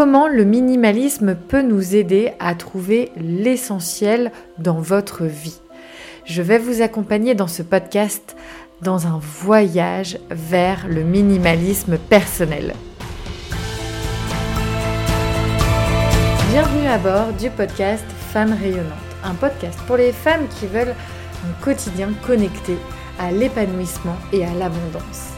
comment le minimalisme peut nous aider à trouver l'essentiel dans votre vie? Je vais vous accompagner dans ce podcast dans un voyage vers le minimalisme personnel. Bienvenue à bord du podcast Femmes rayonnantes, un podcast pour les femmes qui veulent un quotidien connecté à l'épanouissement et à l'abondance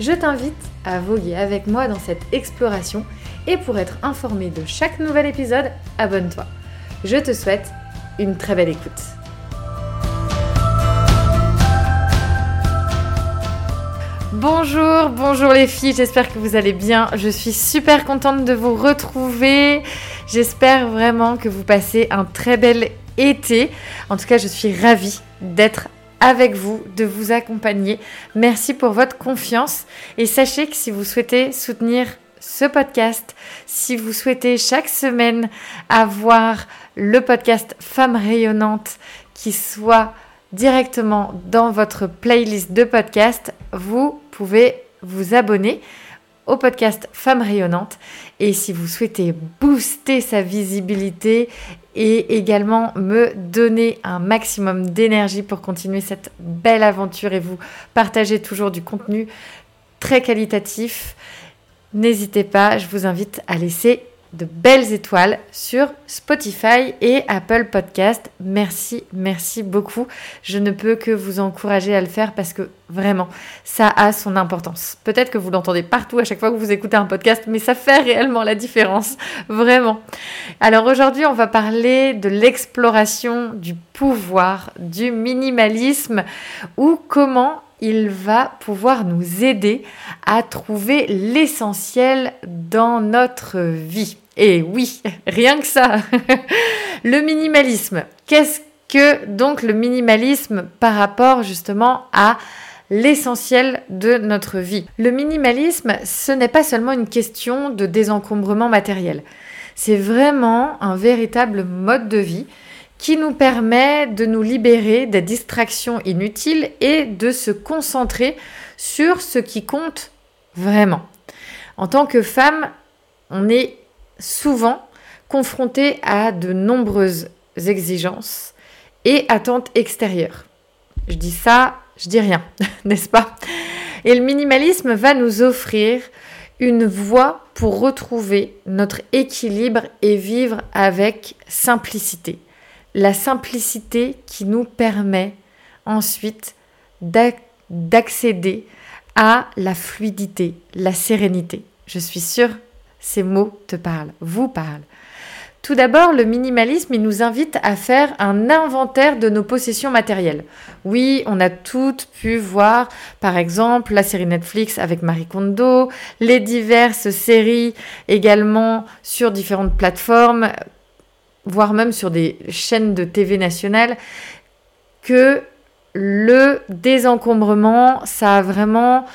je t'invite à voguer avec moi dans cette exploration et pour être informé de chaque nouvel épisode, abonne-toi. Je te souhaite une très belle écoute. Bonjour, bonjour les filles, j'espère que vous allez bien. Je suis super contente de vous retrouver. J'espère vraiment que vous passez un très bel été. En tout cas, je suis ravie d'être avec vous, de vous accompagner. Merci pour votre confiance et sachez que si vous souhaitez soutenir ce podcast, si vous souhaitez chaque semaine avoir le podcast Femmes rayonnantes qui soit directement dans votre playlist de podcast, vous pouvez vous abonner au podcast Femmes rayonnantes. Et si vous souhaitez booster sa visibilité et également me donner un maximum d'énergie pour continuer cette belle aventure et vous partager toujours du contenu très qualitatif, n'hésitez pas, je vous invite à laisser de belles étoiles sur Spotify et Apple Podcast. Merci, merci beaucoup. Je ne peux que vous encourager à le faire parce que vraiment, ça a son importance. Peut-être que vous l'entendez partout à chaque fois que vous écoutez un podcast, mais ça fait réellement la différence. Vraiment. Alors aujourd'hui, on va parler de l'exploration du pouvoir, du minimalisme ou comment il va pouvoir nous aider à trouver l'essentiel dans notre vie. Et oui, rien que ça. le minimalisme. Qu'est-ce que donc le minimalisme par rapport justement à l'essentiel de notre vie? Le minimalisme, ce n'est pas seulement une question de désencombrement matériel. C'est vraiment un véritable mode de vie qui nous permet de nous libérer des distractions inutiles et de se concentrer sur ce qui compte vraiment. En tant que femme, on est souvent confronté à de nombreuses exigences et attentes extérieures. Je dis ça, je dis rien, n'est-ce pas? Et le minimalisme va nous offrir une voie pour retrouver notre équilibre et vivre avec simplicité la simplicité qui nous permet ensuite d'accéder à la fluidité, la sérénité. Je suis sûre, ces mots te parlent, vous parlent. Tout d'abord, le minimalisme, il nous invite à faire un inventaire de nos possessions matérielles. Oui, on a toutes pu voir, par exemple, la série Netflix avec Marie Kondo, les diverses séries également sur différentes plateformes, voire même sur des chaînes de TV nationales, que le désencombrement, ça a vraiment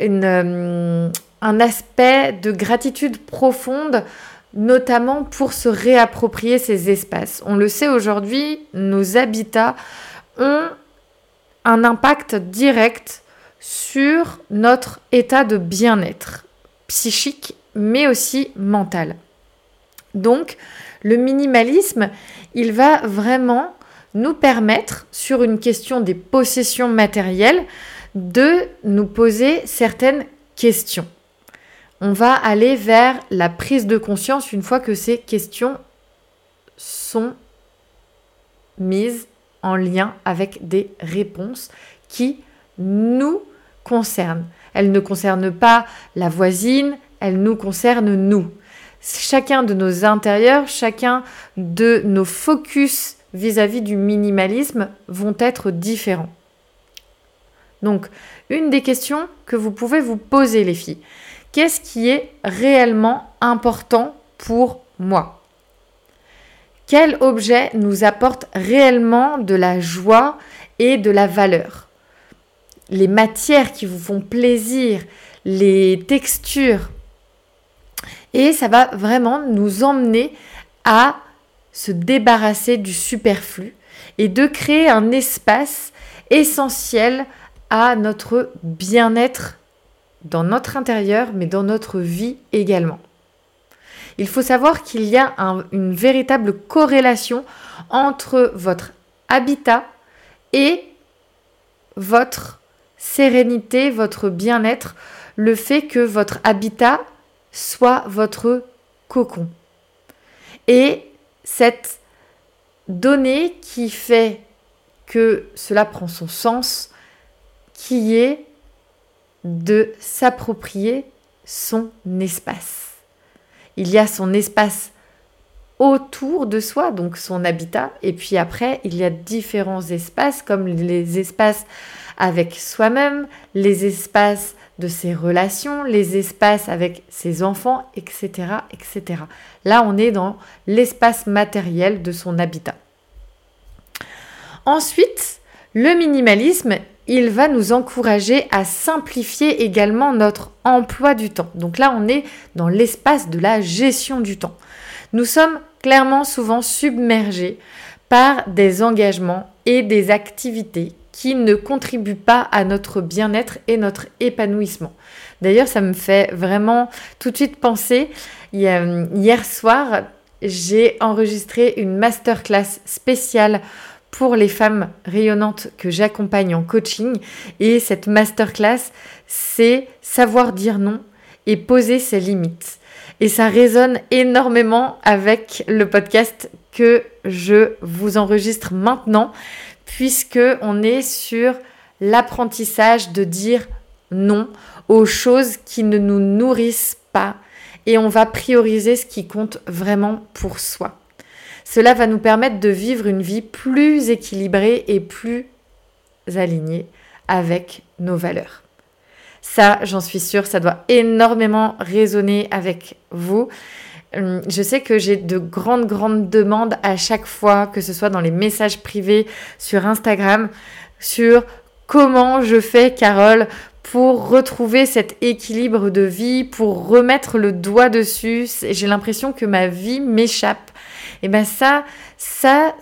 euh, un aspect de gratitude profonde, notamment pour se réapproprier ces espaces. On le sait aujourd'hui, nos habitats ont un impact direct sur notre état de bien-être psychique, mais aussi mental. Donc, le minimalisme, il va vraiment nous permettre, sur une question des possessions matérielles, de nous poser certaines questions. On va aller vers la prise de conscience une fois que ces questions sont mises en lien avec des réponses qui nous concernent. Elles ne concernent pas la voisine, elles nous concernent nous chacun de nos intérieurs, chacun de nos focus vis-à-vis du minimalisme vont être différents. Donc, une des questions que vous pouvez vous poser, les filles, qu'est-ce qui est réellement important pour moi? Quel objet nous apporte réellement de la joie et de la valeur? Les matières qui vous font plaisir, les textures. Et ça va vraiment nous emmener à se débarrasser du superflu et de créer un espace essentiel à notre bien-être dans notre intérieur, mais dans notre vie également. Il faut savoir qu'il y a une véritable corrélation entre votre habitat et votre sérénité, votre bien-être, le fait que votre habitat soit votre cocon. Et cette donnée qui fait que cela prend son sens, qui est de s'approprier son espace. Il y a son espace autour de soi, donc son habitat, et puis après, il y a différents espaces comme les espaces avec soi-même, les espaces de ses relations, les espaces avec ses enfants, etc., etc. Là, on est dans l'espace matériel de son habitat. Ensuite, le minimalisme, il va nous encourager à simplifier également notre emploi du temps. Donc là, on est dans l'espace de la gestion du temps. Nous sommes clairement souvent submergés par des engagements et des activités qui ne contribuent pas à notre bien-être et notre épanouissement. D'ailleurs, ça me fait vraiment tout de suite penser, hier soir, j'ai enregistré une masterclass spéciale pour les femmes rayonnantes que j'accompagne en coaching. Et cette masterclass, c'est savoir dire non et poser ses limites. Et ça résonne énormément avec le podcast que je vous enregistre maintenant, puisque on est sur l'apprentissage de dire non aux choses qui ne nous nourrissent pas et on va prioriser ce qui compte vraiment pour soi. Cela va nous permettre de vivre une vie plus équilibrée et plus alignée avec nos valeurs. Ça, j'en suis sûre, ça doit énormément résonner avec vous. Hum, je sais que j'ai de grandes, grandes demandes à chaque fois, que ce soit dans les messages privés sur Instagram, sur comment je fais, Carole, pour retrouver cet équilibre de vie, pour remettre le doigt dessus. J'ai l'impression que ma vie m'échappe. Et bien ça, ça,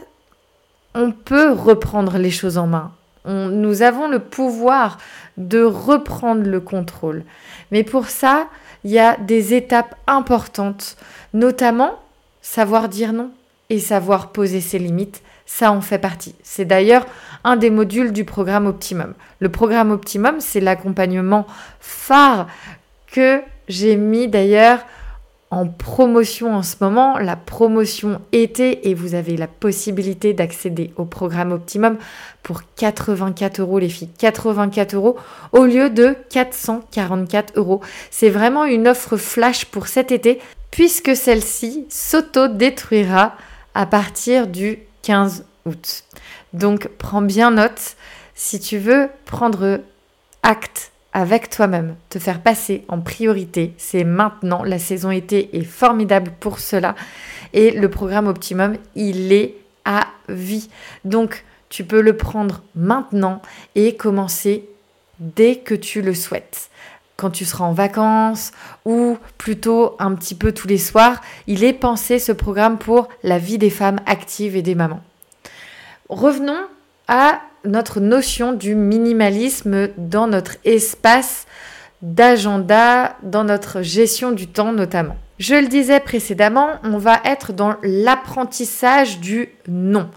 on peut reprendre les choses en main. nous avons le pouvoir de reprendre le contrôle. Mais pour ça, il y a des étapes importantes, notamment savoir dire non et savoir poser ses limites. Ça en fait partie. C'est d'ailleurs un des modules du programme Optimum. Le programme Optimum, c'est l'accompagnement phare que j'ai mis d'ailleurs en promotion en ce moment, la promotion été, et vous avez la possibilité d'accéder au programme Optimum pour 84 euros, les filles. 84 euros au lieu de 444 euros. C'est vraiment une offre flash pour cet été, puisque celle-ci s'auto-détruira à partir du 15 août. Donc prends bien note si tu veux prendre acte avec toi-même, te faire passer en priorité, c'est maintenant. La saison été est formidable pour cela. Et le programme Optimum, il est à vie. Donc, tu peux le prendre maintenant et commencer dès que tu le souhaites. Quand tu seras en vacances ou plutôt un petit peu tous les soirs, il est pensé ce programme pour la vie des femmes actives et des mamans. Revenons à notre notion du minimalisme dans notre espace d'agenda, dans notre gestion du temps notamment. Je le disais précédemment, on va être dans l'apprentissage du non.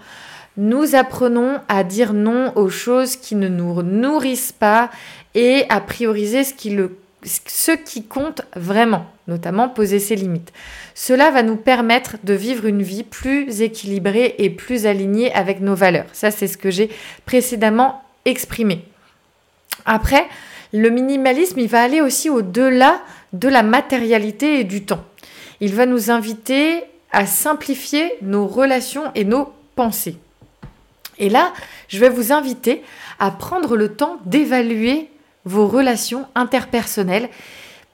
Nous apprenons à dire non aux choses qui ne nous nourrissent pas et à prioriser ce qui, le, ce qui compte vraiment, notamment poser ses limites. Cela va nous permettre de vivre une vie plus équilibrée et plus alignée avec nos valeurs. Ça, c'est ce que j'ai précédemment exprimé. Après, le minimalisme, il va aller aussi au-delà de la matérialité et du temps. Il va nous inviter à simplifier nos relations et nos pensées. Et là, je vais vous inviter à prendre le temps d'évaluer vos relations interpersonnelles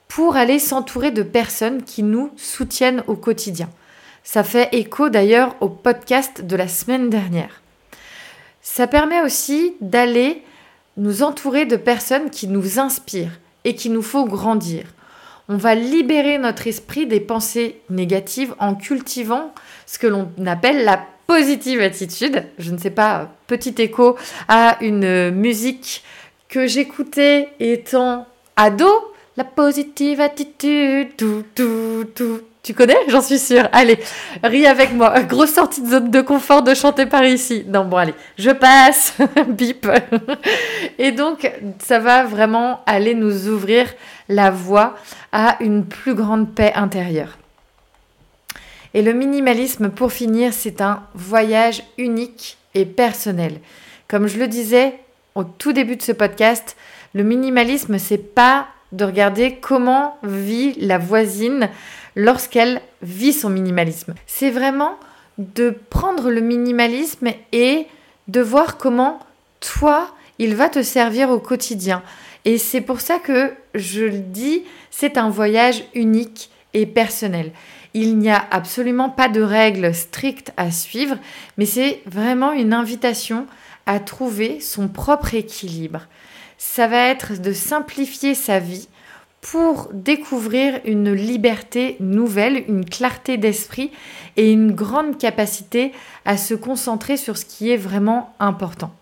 pour aller s'entourer de personnes qui nous soutiennent au quotidien. Ça fait écho d'ailleurs au podcast de la semaine dernière. Ça permet aussi d'aller nous entourer de personnes qui nous inspirent et qui nous faut grandir. On va libérer notre esprit des pensées négatives en cultivant ce que l'on appelle la positive attitude. Je ne sais pas, petit écho à une musique que j'écoutais étant ado. La positive attitude, tout, tout, tout, tu connais? J'en suis sûre. Allez, ris avec moi. Grosse sortie de zone de confort de chanter par ici. Non, bon, allez, je passe. Bip. Et donc, ça va vraiment aller nous ouvrir la voie à une plus grande paix intérieure. Et le minimalisme, pour finir, c'est un voyage unique et personnel. Comme je le disais au tout début de ce podcast, le minimalisme, c'est pas de regarder comment vit la voisine lorsqu'elle vit son minimalisme. C'est vraiment de prendre le minimalisme et de voir comment toi, il va te servir au quotidien. Et c'est pour ça que je le dis, c'est un voyage unique et personnel. Il n'y a absolument pas de règles strictes à suivre, mais c'est vraiment une invitation à trouver son propre équilibre. Ça va être de simplifier sa vie pour découvrir une liberté nouvelle, une clarté d'esprit et une grande capacité à se concentrer sur ce qui est vraiment important.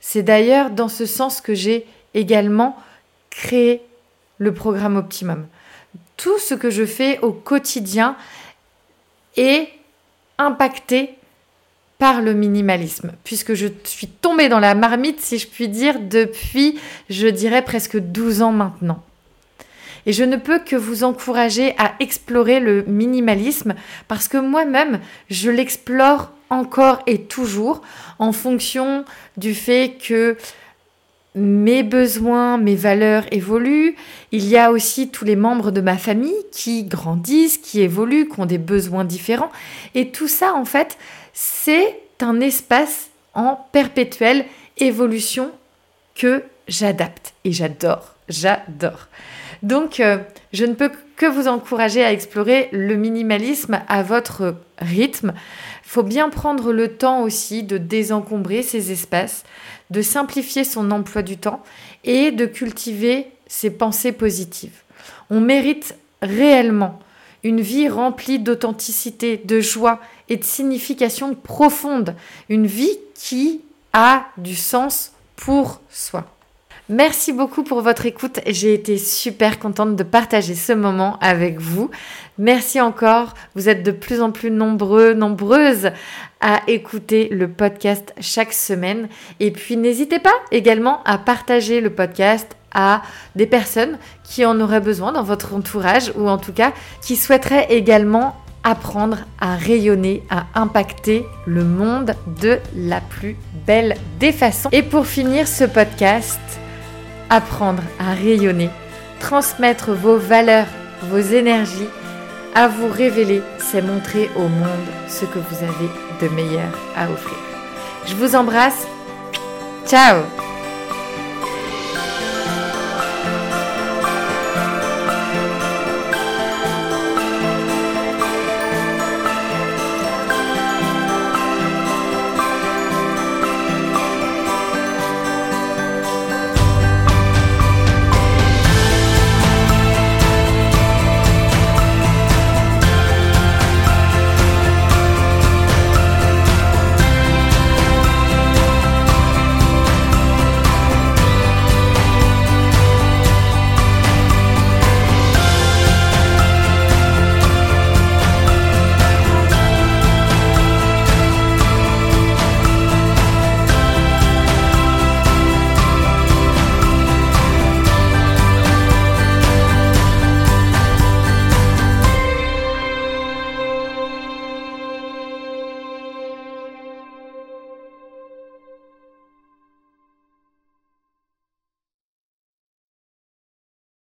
C'est d'ailleurs dans ce sens que j'ai également créé le programme Optimum. Tout ce que je fais au quotidien est impacté par le minimalisme, puisque je suis tombée dans la marmite, si je puis dire, depuis, je dirais, presque 12 ans maintenant. Et je ne peux que vous encourager à explorer le minimalisme parce que moi-même, je l'explore encore et toujours en fonction du fait que mes besoins, mes valeurs évoluent. Il y a aussi tous les membres de ma famille qui grandissent, qui évoluent, qui ont des besoins différents. Et tout ça, en fait, c'est un espace en perpétuelle évolution que j'adapte. Et j'adore, j'adore. Donc, euh, je ne peux que vous encourager à explorer le minimalisme à votre rythme. Il faut bien prendre le temps aussi de désencombrer ces espaces, de simplifier son emploi du temps et de cultiver ses pensées positives. On mérite réellement une vie remplie d'authenticité, de joie et de signification profonde, une vie qui a du sens pour soi. Merci beaucoup pour votre écoute. J'ai été super contente de partager ce moment avec vous. Merci encore. Vous êtes de plus en plus nombreux, nombreuses à écouter le podcast chaque semaine. Et puis n'hésitez pas également à partager le podcast à des personnes qui en auraient besoin dans votre entourage ou en tout cas qui souhaiteraient également apprendre à rayonner, à impacter le monde de la plus belle des façons. Et pour finir ce podcast, apprendre à rayonner, transmettre vos valeurs, vos énergies, à vous révéler, c'est montrer au monde ce que vous avez de meilleur à offrir. Je vous embrasse. Ciao